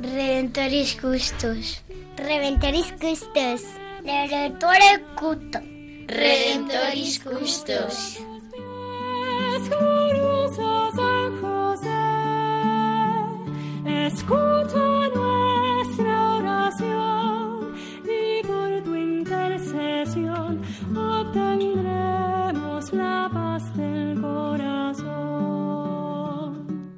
Redentoris Custos. Redentoris Custos. Redentore Cuto. Redentoris Custos. San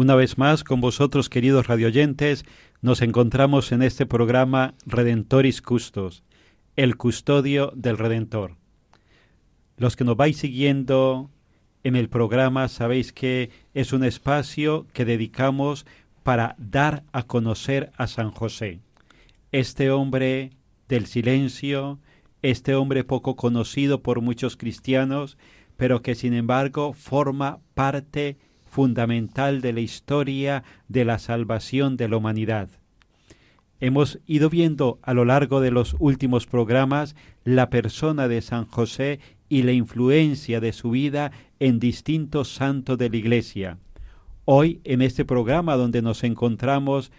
Una vez más, con vosotros, queridos radioyentes, nos encontramos en este programa Redentoris Custos, el custodio del Redentor. Los que nos vais siguiendo en el programa sabéis que es un espacio que dedicamos para dar a conocer a San José, este hombre del silencio, este hombre poco conocido por muchos cristianos, pero que sin embargo forma parte fundamental de la historia de la salvación de la humanidad. Hemos ido viendo a lo largo de los últimos programas la persona de San José y la influencia de su vida en distintos santos de la Iglesia. Hoy, en este programa donde nos encontramos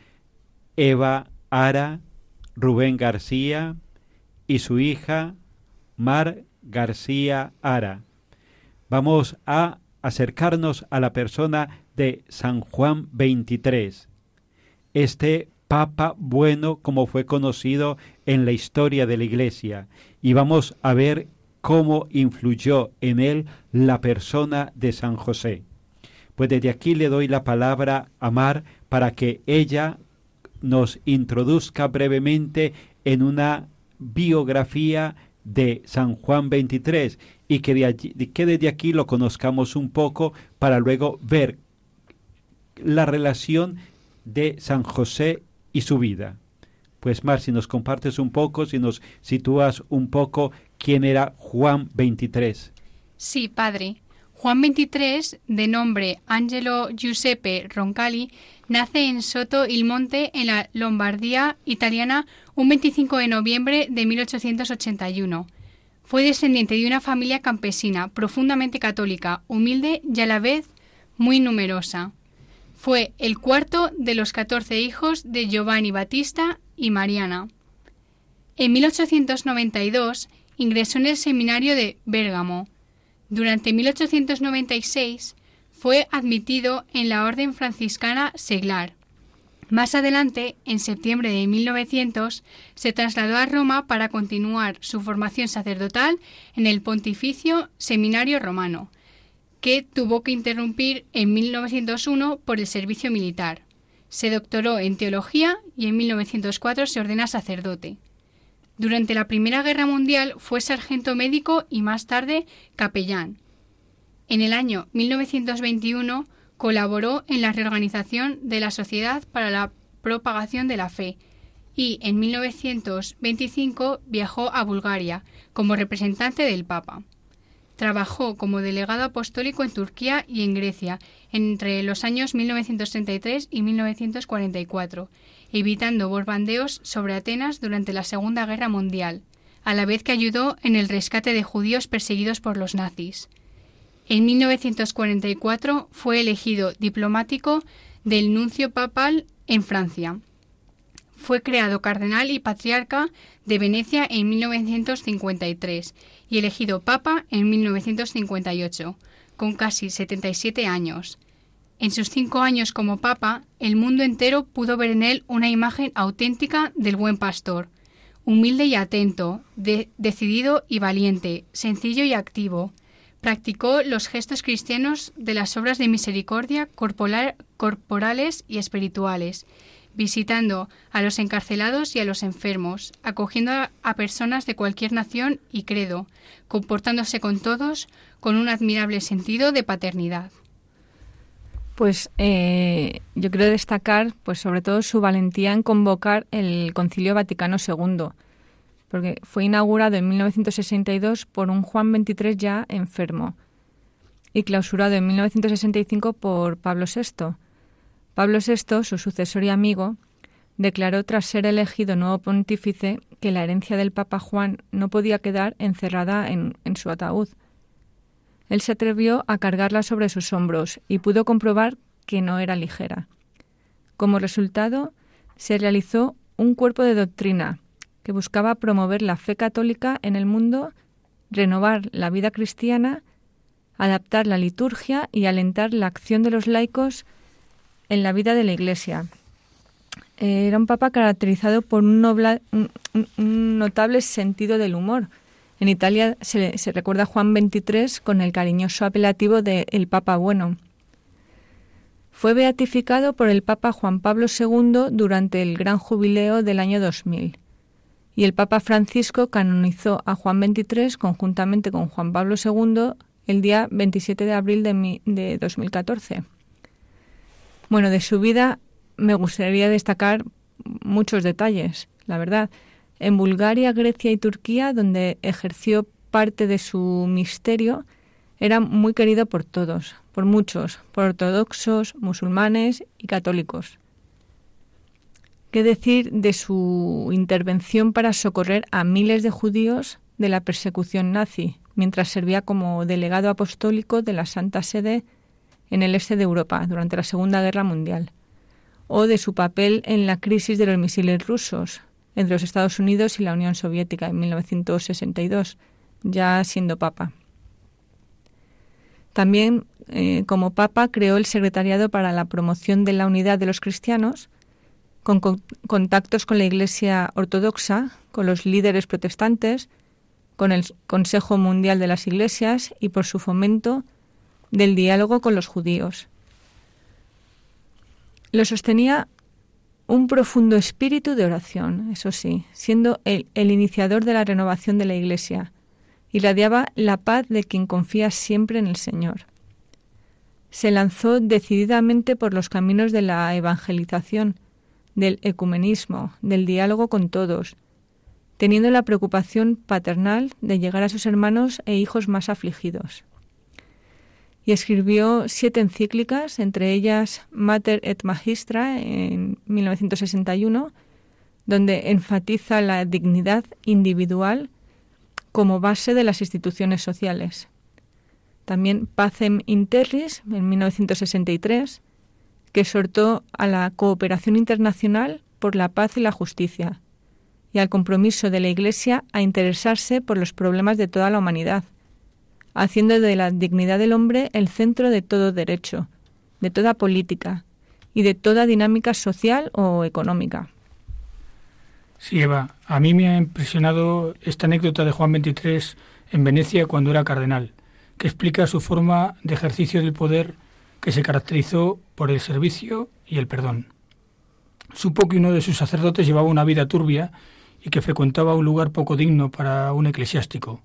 Eva Ara, Rubén García y su hija Mar García Ara, vamos a acercarnos a la persona de San Juan XXIII, este Papa bueno como fue conocido en la historia de la Iglesia, y vamos a ver cómo influyó en él la persona de San José. Pues desde aquí le doy la palabra a Mar para que ella nos introduzca brevemente en una biografía de San Juan 23 y que, de allí, que desde aquí lo conozcamos un poco para luego ver la relación de San José y su vida. Pues Mar, si nos compartes un poco, si nos sitúas un poco quién era Juan 23. Sí, padre. Juan 23, de nombre Angelo Giuseppe Roncalli, nace en Soto il Monte, en la Lombardía italiana, un 25 de noviembre de 1881. Fue descendiente de una familia campesina, profundamente católica, humilde y a la vez muy numerosa. Fue el cuarto de los catorce hijos de Giovanni Battista y Mariana. En 1892 ingresó en el seminario de Bérgamo. Durante 1896 fue admitido en la Orden Franciscana Seglar. Más adelante, en septiembre de 1900, se trasladó a Roma para continuar su formación sacerdotal en el Pontificio Seminario Romano, que tuvo que interrumpir en 1901 por el servicio militar. Se doctoró en teología y en 1904 se ordena sacerdote. Durante la Primera Guerra Mundial fue sargento médico y más tarde capellán. En el año 1921 colaboró en la reorganización de la Sociedad para la Propagación de la Fe y en 1925 viajó a Bulgaria como representante del Papa. Trabajó como delegado apostólico en Turquía y en Grecia entre los años 1933 y 1944, evitando bombardeos sobre Atenas durante la Segunda Guerra Mundial, a la vez que ayudó en el rescate de judíos perseguidos por los nazis. En 1944 fue elegido diplomático del nuncio papal en Francia. Fue creado cardenal y patriarca de Venecia en 1953 y elegido papa en 1958, con casi 77 años. En sus cinco años como papa, el mundo entero pudo ver en él una imagen auténtica del buen pastor, humilde y atento, decidido y valiente, sencillo y activo. Practicó los gestos cristianos de las obras de misericordia corporales y espirituales, visitando a los encarcelados y a los enfermos, acogiendo a personas de cualquier nación y credo, comportándose con todos con un admirable sentido de paternidad. Pues eh, yo quiero destacar, pues sobre todo su valentía en convocar el Concilio Vaticano II, porque fue inaugurado en 1962 por un Juan XXIII ya enfermo y clausurado en 1965 por Pablo VI. Pablo VI, su sucesor y amigo, declaró tras ser elegido nuevo pontífice que la herencia del Papa Juan no podía quedar encerrada en su ataúd él se atrevió a cargarla sobre sus hombros y pudo comprobar que no era ligera. Como resultado, se realizó un cuerpo de doctrina que buscaba promover la fe católica en el mundo, renovar la vida cristiana, adaptar la liturgia y alentar la acción de los laicos en la vida de la Iglesia. Era un papa caracterizado por un, notable sentido del humor, en Italia se, recuerda a Juan XXIII con el cariñoso apelativo de el Papa Bueno. Fue beatificado por el Papa Juan Pablo II durante el gran jubileo del año 2000 y el Papa Francisco canonizó a Juan XXIII conjuntamente con Juan Pablo II el día 27 de abril de, de 2014. Bueno, de su vida me gustaría destacar muchos detalles, la verdad en Bulgaria, Grecia y Turquía, donde ejerció parte de su misterio, era muy querido por todos, por muchos, por ortodoxos, musulmanes y católicos. ¿Qué decir de su intervención para socorrer a miles de judíos de la persecución nazi, mientras servía como delegado apostólico de la Santa Sede en el este de Europa durante la Segunda Guerra Mundial? ¿O de su papel en la crisis de los misiles rusos, entre los Estados Unidos y la Unión Soviética en 1962, ya siendo papa. También, eh, como papa, creó el Secretariado para la Promoción de la Unidad de los Cristianos, con contactos con la Iglesia Ortodoxa, con los líderes protestantes, con el Consejo Mundial de las Iglesias y por su fomento del diálogo con los judíos. Lo sostenía un profundo espíritu de oración, eso sí, siendo el, el iniciador de la renovación de la Iglesia, irradiaba la paz de quien confía siempre en el Señor. Se lanzó decididamente por los caminos de la evangelización, del ecumenismo, del diálogo con todos, teniendo la preocupación paternal de llegar a sus hermanos e hijos más afligidos y escribió siete encíclicas, entre ellas Mater et Magistra en 1961, donde enfatiza la dignidad individual como base de las instituciones sociales. También Pacem Interris en 1963, que exhortó a la cooperación internacional por la paz y la justicia, y al compromiso de la Iglesia a interesarse por los problemas de toda la humanidad, haciendo de la dignidad del hombre el centro de todo derecho, de toda política y de toda dinámica social o económica. Sí, Eva, a mí me ha impresionado esta anécdota de Juan XXIII en Venecia cuando era cardenal, que explica su forma de ejercicio del poder que se caracterizó por el servicio y el perdón. Supo que uno de sus sacerdotes llevaba una vida turbia y que frecuentaba un lugar poco digno para un eclesiástico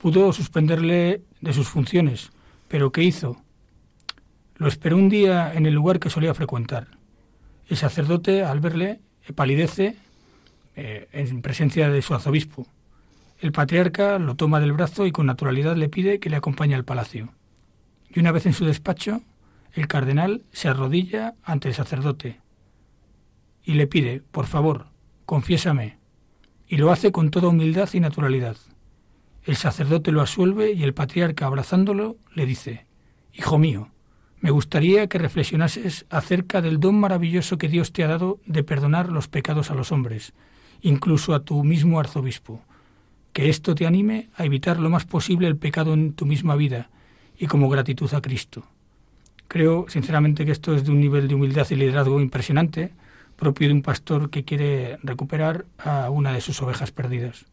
pudo suspenderle de sus funciones, pero ¿qué hizo? Lo esperó un día en el lugar que solía frecuentar. El sacerdote, al verle, palidece eh, en presencia de su arzobispo. El patriarca lo toma del brazo y con naturalidad le pide que le acompañe al palacio. Y una vez en su despacho, el cardenal se arrodilla ante el sacerdote y le pide, por favor, confiésame. Y lo hace con toda humildad y naturalidad El sacerdote lo asuelve y el patriarca, abrazándolo, le dice, Hijo mío, me gustaría que reflexionases acerca del don maravilloso que Dios te ha dado de perdonar los pecados a los hombres, incluso a tu mismo arzobispo. Que esto te anime a evitar lo más posible el pecado en tu misma vida y como gratitud a Cristo. Creo, sinceramente, que esto es de un nivel de humildad y liderazgo impresionante, propio de un pastor que quiere recuperar a una de sus ovejas perdidas.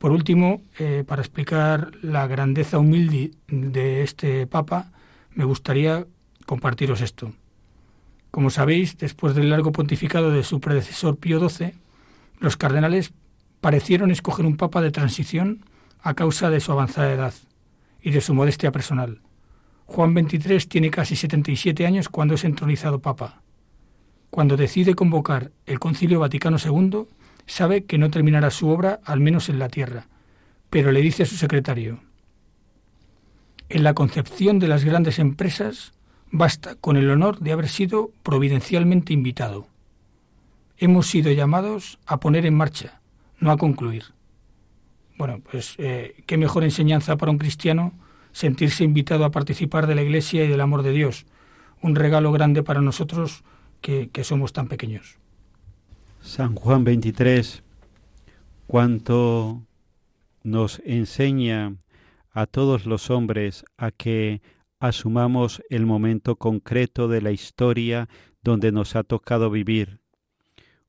Por último, eh, para explicar la grandeza humilde de este Papa, me gustaría compartiros esto. Como sabéis, después del largo pontificado de su predecesor Pío XII, los cardenales parecieron escoger un papa de transición a causa de su avanzada edad y de su modestia personal. Juan XXIII tiene casi 77 años cuando es entronizado papa. Cuando decide convocar el Concilio Vaticano II, sabe que no terminará su obra, al menos en la tierra, pero le dice a su secretario, en la concepción de las grandes empresas basta con el honor de haber sido providencialmente invitado. Hemos sido llamados a poner en marcha, no a concluir. Bueno, pues eh, qué mejor enseñanza para un cristiano sentirse invitado a participar de la Iglesia y del amor de Dios, un regalo grande para nosotros que, que somos tan pequeños. San Juan 23, cuánto nos enseña a todos los hombres a que asumamos el momento concreto de la historia donde nos ha tocado vivir.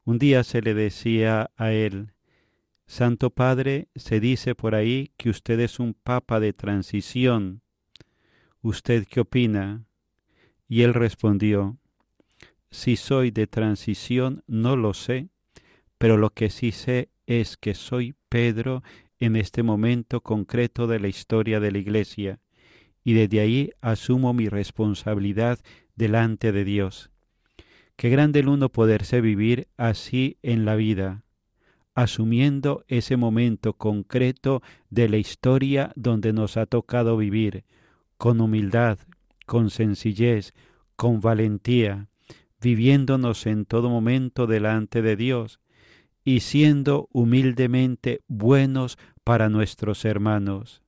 Un día se le decía a él, Santo Padre, se dice por ahí que usted es un papa de transición. ¿Usted qué opina? Y él respondió, si soy de transición no lo sé, pero lo que sí sé es que soy Pedro en este momento concreto de la historia de la Iglesia, y desde ahí asumo mi responsabilidad delante de Dios. Qué grande el uno poderse vivir así en la vida, asumiendo ese momento concreto de la historia donde nos ha tocado vivir, con humildad, con sencillez, con valentía, viviéndonos en todo momento delante de Dios, y siendo humildemente buenos para nuestros hermanos.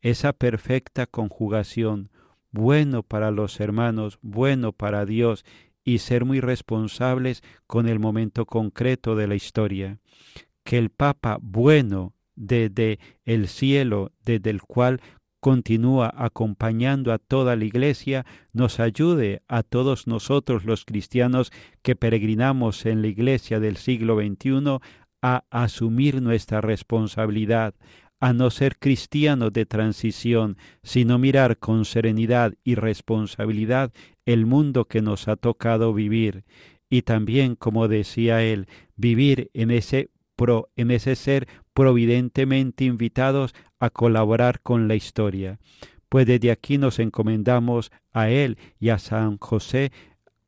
Esa perfecta conjugación, bueno para los hermanos, bueno para Dios, y ser muy responsables con el momento concreto de la historia. Que el Papa bueno desde el cielo, desde el cual continúa acompañando a toda la Iglesia, nos ayude a todos nosotros los cristianos que peregrinamos en la Iglesia del siglo XXI a asumir nuestra responsabilidad, a no ser cristianos de transición, sino mirar con serenidad y responsabilidad el mundo que nos ha tocado vivir, y también, como decía él, vivir en ese pro, en ese ser providentemente invitados a colaborar con la historia. Pues desde aquí nos encomendamos a Él y a San José,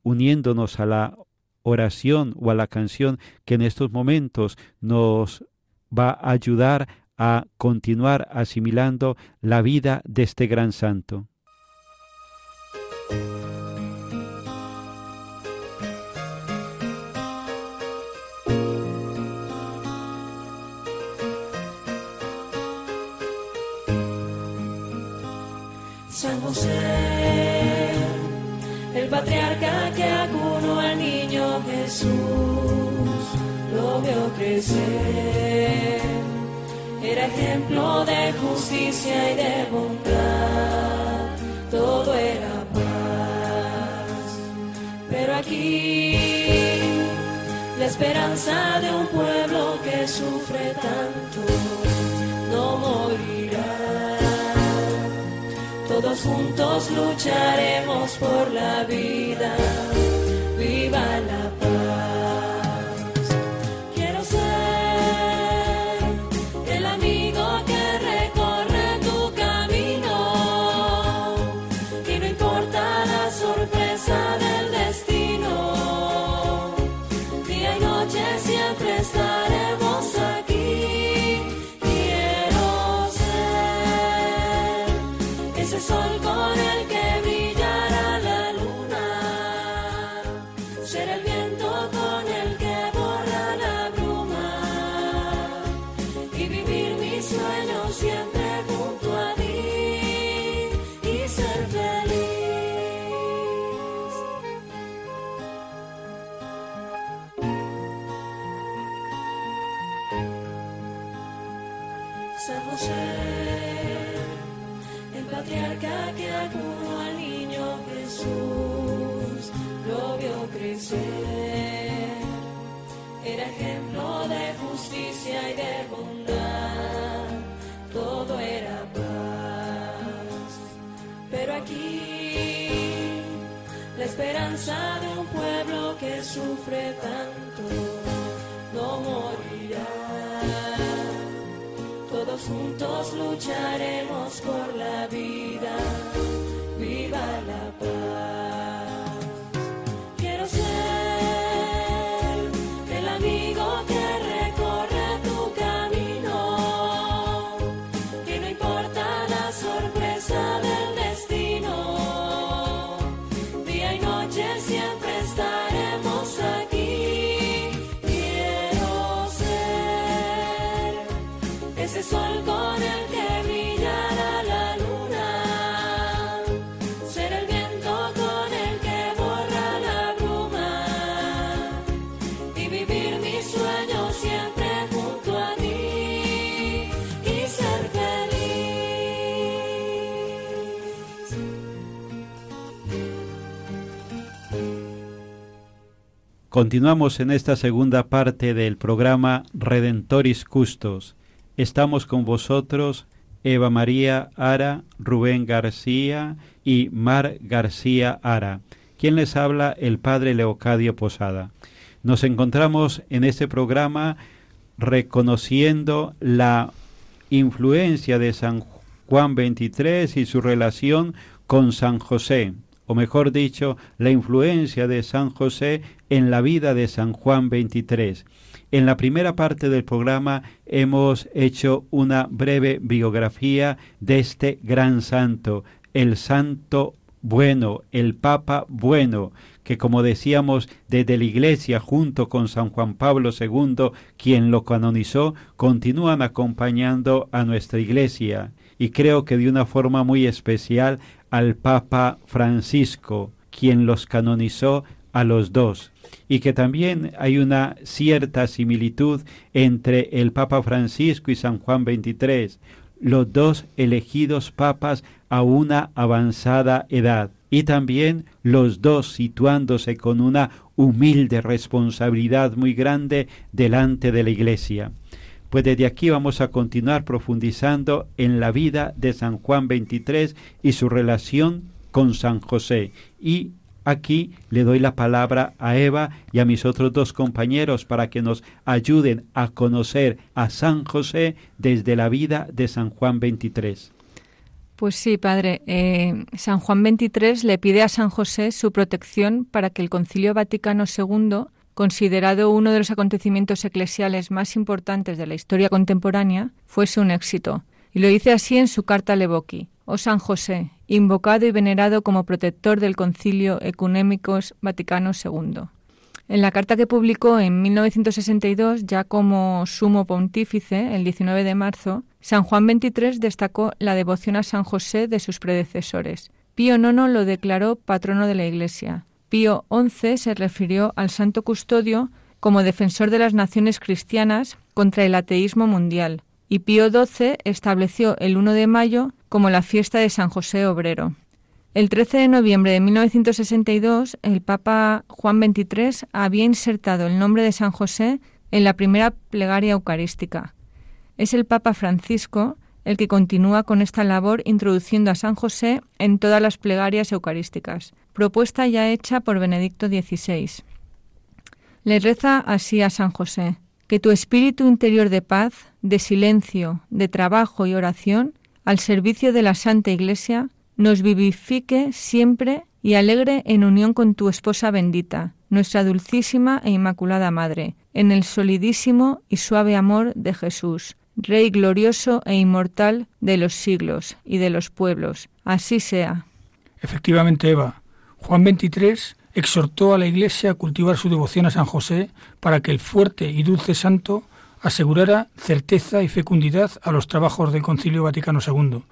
uniéndonos a la oración o a la canción que en estos momentos nos va a ayudar a continuar asimilando la vida de este gran santo. San José, el patriarca que acunó al niño Jesús, lo vio crecer, era ejemplo de justicia y de bondad, todo era paz. Pero aquí, la esperanza de un pueblo que sufre tanto, juntos lucharemos por la vida. Viva la esperanza de un pueblo que sufre tanto, no morirá. Todos juntos lucharemos por la vida, viva la Continuamos en esta segunda parte del programa Redentoris Custos. Estamos con vosotros Eva María Ara, Rubén García y Mar García Ara. Quien les habla el Padre Leocadio Posada. Nos encontramos en este programa reconociendo la influencia de San Juan 23 y su relación con San José, o mejor dicho, la influencia de San José en la vida de San Juan 23. En la primera parte del programa hemos hecho una breve biografía de este gran santo, el santo bueno, el Papa bueno, que como decíamos desde la Iglesia junto con San Juan Pablo II, quien lo canonizó, continúan acompañando a nuestra Iglesia y creo que de una forma muy especial al Papa Francisco, quien los canonizó a los dos y que también hay una cierta similitud entre el Papa Francisco y San Juan XXIII, los dos elegidos papas a una avanzada edad, y también los dos situándose con una humilde responsabilidad muy grande delante de la Iglesia. Pues desde aquí vamos a continuar profundizando en la vida de San Juan XXIII y su relación con San José y Aquí le doy la palabra a Eva y a mis otros dos compañeros para que nos ayuden a conocer a San José desde la vida de San Juan 23. Pues sí, padre. Eh, San Juan 23 le pide a San José su protección para que el Concilio Vaticano II, considerado uno de los acontecimientos eclesiales más importantes de la historia contemporánea, fuese un éxito. Y lo dice así en su carta a. Oh San José, invocado y venerado como protector del Concilio Ecuménicos Vaticano II. En la carta que publicó en 1962, ya como sumo pontífice, el 19 de marzo, San Juan XXIII destacó la devoción a San José de sus predecesores. Pío IX lo declaró patrono de la Iglesia. Pío XI se refirió al santo custodio como defensor de las naciones cristianas contra el ateísmo mundial, y Pío XII estableció el 1 de mayo como la fiesta de San José Obrero. El 13 de noviembre de 1962, el Papa Juan XXIII había insertado el nombre de San José en la primera plegaria eucarística. Es el Papa Francisco el que continúa con esta labor introduciendo a San José en todas las plegarias eucarísticas, propuesta ya hecha por Benedicto XVI. Le reza así a San José, que tu espíritu interior de paz, de silencio, de trabajo y oración, al servicio de la Santa Iglesia, nos vivifique siempre y alegre en unión con tu esposa bendita, nuestra dulcísima e inmaculada Madre, en el solidísimo y suave amor de Jesús, Rey glorioso e inmortal de los siglos y de los pueblos. Así sea. Efectivamente, Eva, Juan 23 exhortó a la Iglesia a cultivar su devoción a San José para que el fuerte y dulce santo asegurara certeza y fecundidad a los trabajos del Concilio Vaticano II.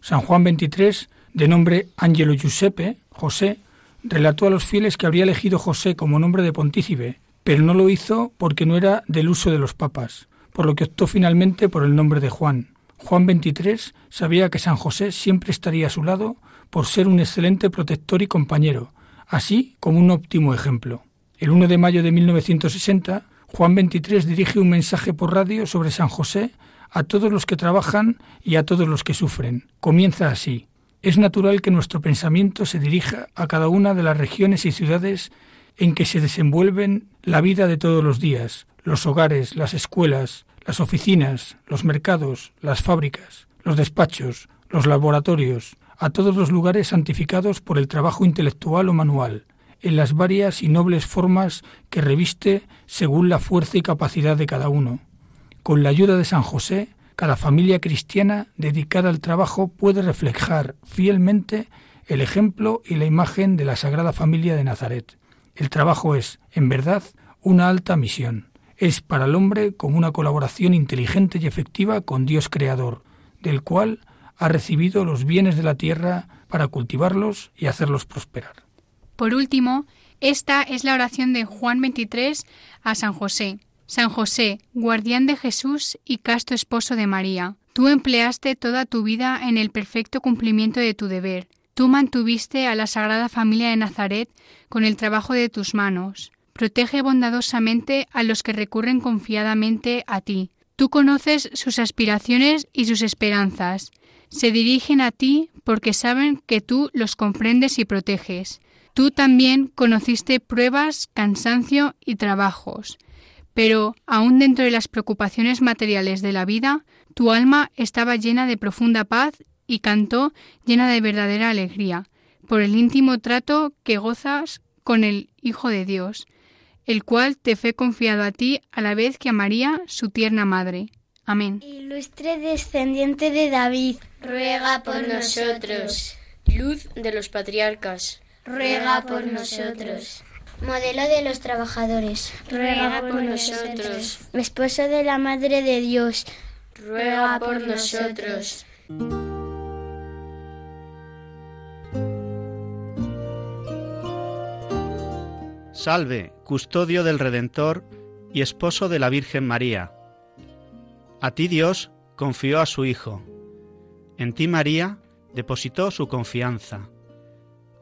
San Juan XXIII, de nombre Angelo Giuseppe, José, relató a los fieles que habría elegido José como nombre de pontícipe, pero no lo hizo porque no era del uso de los papas, por lo que optó finalmente por el nombre de Juan. Juan XXIII sabía que San José siempre estaría a su lado por ser un excelente protector y compañero, así como un óptimo ejemplo. El 1 de mayo de 1960, Juan XXIII dirige un mensaje por radio sobre San José a todos los que trabajan y a todos los que sufren. Comienza así. es natural que nuestro pensamiento se dirija a cada una de las regiones y ciudades en que se desenvuelven la vida de todos los días, los hogares, las escuelas, las oficinas, los mercados, las fábricas, los despachos, los laboratorios, a todos los lugares santificados por el trabajo intelectual o manual, en las varias y nobles formas que reviste según la fuerza y capacidad de cada uno. Con la ayuda de San José, cada familia cristiana dedicada al trabajo puede reflejar fielmente el ejemplo y la imagen de la Sagrada Familia de Nazaret. El trabajo es, en verdad, una alta misión. Es para el hombre como una colaboración inteligente y efectiva con Dios Creador, del cual ha recibido los bienes de la tierra para cultivarlos y hacerlos prosperar. Por último, esta es la oración de Juan 23 a San José. San José, guardián de Jesús y casto esposo de María, tú empleaste toda tu vida en el perfecto cumplimiento de tu deber. Tú mantuviste a la Sagrada Familia de Nazaret con el trabajo de tus manos. Protege bondadosamente a los que recurren confiadamente a ti. Tú conoces sus aspiraciones y sus esperanzas. Se dirigen a ti porque saben que tú los comprendes y proteges. Tú también conociste pruebas, cansancio y trabajos, pero aun dentro de las preocupaciones materiales de la vida, tu alma estaba llena de profunda paz y cantó llena de verdadera alegría, por el íntimo trato que gozas con el Hijo de Dios, el cual te fue confiado a ti a la vez que a María, su tierna madre. Amén. Ilustre descendiente de David, ruega por nosotros. Luz de los patriarcas, ruega por nosotros. Modelo de los trabajadores, ruega por nosotros. Esposo de la Madre de Dios, ruega por nosotros. Salve, custodio del Redentor y esposo de la Virgen María. A ti Dios confió a su Hijo. En ti María depositó su confianza.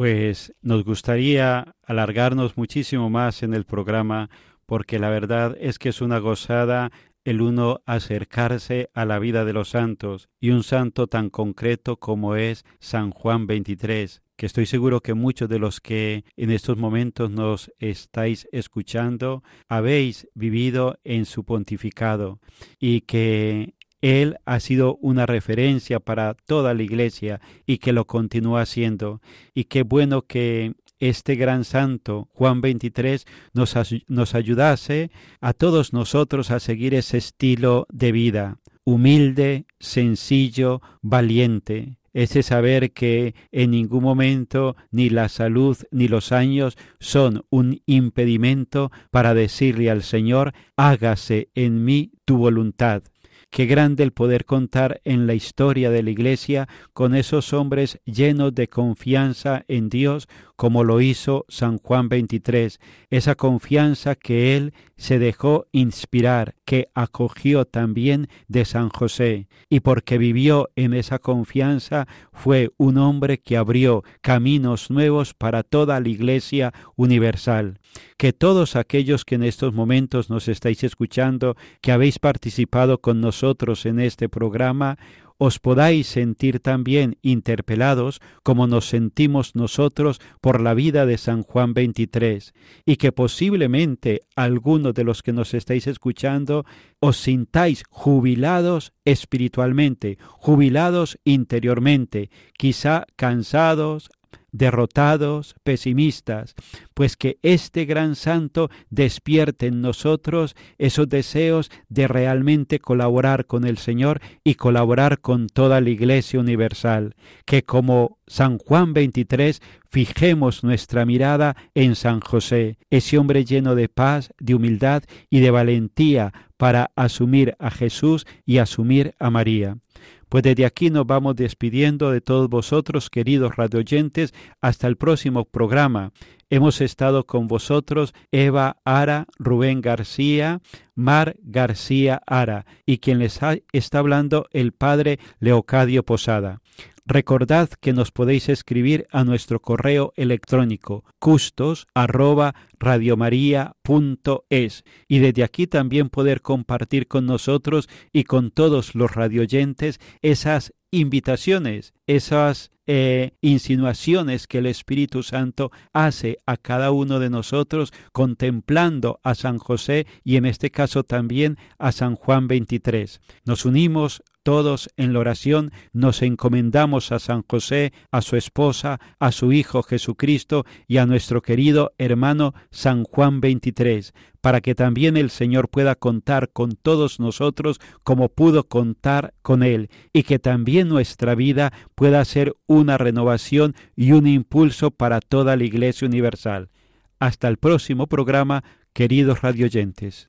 Pues nos gustaría alargarnos muchísimo más en el programa porque la verdad es que es una gozada el uno acercarse a la vida de los santos y un santo tan concreto como es San Juan 23, que estoy seguro que muchos de los que en estos momentos nos estáis escuchando habéis vivido en su pontificado y que él ha sido una referencia para toda la iglesia y que lo continúa siendo. Y qué bueno que este gran santo, Juan 23, nos, nos ayudase a todos nosotros a seguir ese estilo de vida, humilde, sencillo, valiente, ese saber que en ningún momento ni la salud ni los años son un impedimento para decirle al Señor, hágase en mí tu voluntad. Qué grande el poder contar en la historia de la Iglesia con esos hombres llenos de confianza en Dios, como lo hizo San Juan 23, esa confianza que él se dejó inspirar, que acogió también de San José, y porque vivió en esa confianza, fue un hombre que abrió caminos nuevos para toda la Iglesia universal. Que todos aquellos que en estos momentos nos estáis escuchando, que habéis participado con nosotros en este programa, os podáis sentir también interpelados como nos sentimos nosotros por la vida de San Juan 23 y que posiblemente alguno de los que nos estáis escuchando os sintáis jubilados espiritualmente, jubilados interiormente, quizá cansados, derrotados, pesimistas, pues que este gran santo despierte en nosotros esos deseos de realmente colaborar con el Señor y colaborar con toda la Iglesia universal, que como San Juan 23 fijemos nuestra mirada en San José, ese hombre lleno de paz, de humildad y de valentía para asumir a Jesús y asumir a María Pues desde aquí nos vamos despidiendo de todos vosotros, queridos radioyentes, hasta el próximo programa. Hemos estado con vosotros Eva Ara, Rubén García, Mar García Ara y quien les está hablando el padre Leocadio Posada. Recordad que nos podéis escribir a nuestro correo electrónico custos y desde aquí también poder compartir con nosotros y con todos los radioyentes esas invitaciones, esas eh, insinuaciones que el Espíritu Santo hace a cada uno de nosotros contemplando a San José y en este caso también a San Juan 23. Nos unimos todos en la oración nos encomendamos a San José, a su esposa, a su Hijo Jesucristo y a nuestro querido hermano San Juan 23, para que también el Señor pueda contar con todos nosotros como pudo contar con Él, y que también nuestra vida pueda ser una renovación y un impulso para toda la Iglesia Universal. Hasta el próximo programa, queridos radioyentes.